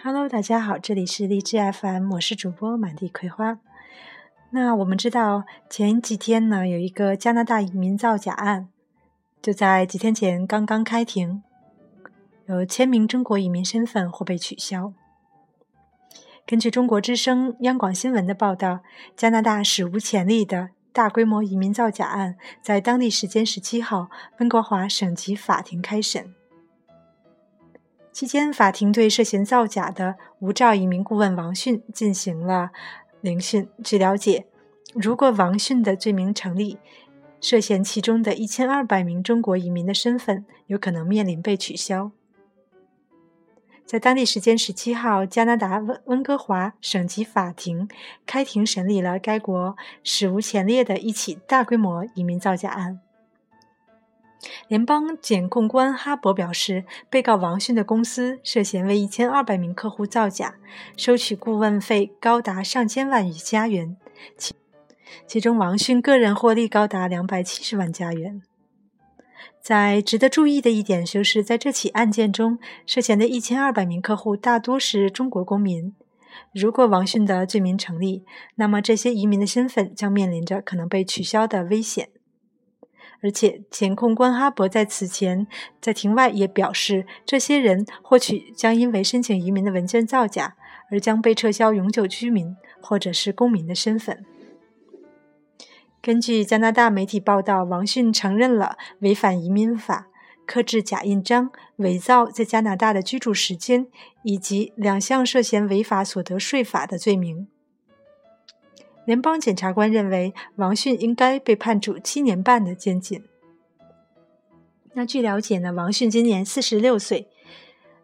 Hello，大家好，这里是荔枝 FM，我是主播满地葵花。那我们知道前几天呢，有一个加拿大移民造假案，就在几天前刚刚开庭，有千名中国移民身份或被取消。根据中国之声、央广新闻的报道，加拿大史无前例的大规模移民造假案在当地时间十七号温哥华省级法庭开审。期间，法庭对涉嫌造假的无照移民顾问王迅进行了聆讯。据了解，如果王迅的罪名成立，涉嫌其中的一千二百名中国移民的身份有可能面临被取消。在当地时间十七号，加拿大温温哥华省级法庭开庭审理了该国史无前例的一起大规模移民造假案。联邦检控官哈伯表示，被告王迅的公司涉嫌为一千二百名客户造假，收取顾问费高达上千万余加元，其其中王迅个人获利高达两百七十万加元。在值得注意的一点就是，在这起案件中，涉嫌的一千二百名客户大多是中国公民。如果王迅的罪名成立，那么这些移民的身份将面临着可能被取消的危险。而且，检控官哈伯在此前在庭外也表示，这些人或许将因为申请移民的文件造假而将被撤销永久居民或者是公民的身份。根据加拿大媒体报道，王迅承认了违反移民法、刻制假印章、伪造在加拿大的居住时间以及两项涉嫌违法所得税法的罪名。联邦检察官认为，王迅应该被判处七年半的监禁。那据了解呢，王迅今年四十六岁，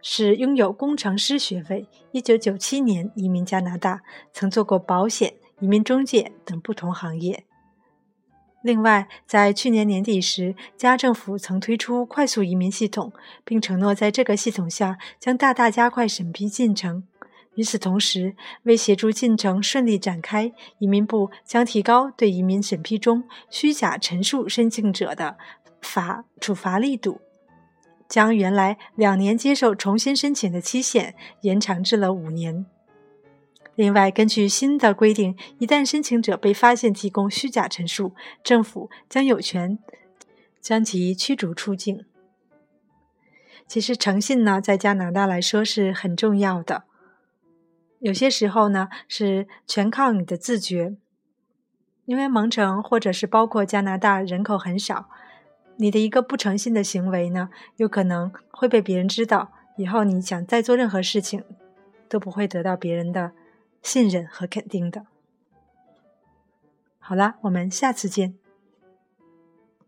是拥有工程师学位，一九九七年移民加拿大，曾做过保险、移民中介等不同行业。另外，在去年年底时，加政府曾推出快速移民系统，并承诺在这个系统下将大大加快审批进程。与此同时，为协助进程顺利展开，移民部将提高对移民审批中虚假陈述申请者的罚处罚力度，将原来两年接受重新申请的期限延长至了五年。另外，根据新的规定，一旦申请者被发现提供虚假陈述，政府将有权将其驱逐出境。其实，诚信呢，在加拿大来说是很重要的。有些时候呢，是全靠你的自觉，因为蒙城或者是包括加拿大人口很少，你的一个不诚信的行为呢，有可能会被别人知道，以后你想再做任何事情，都不会得到别人的信任和肯定的。好啦，我们下次见。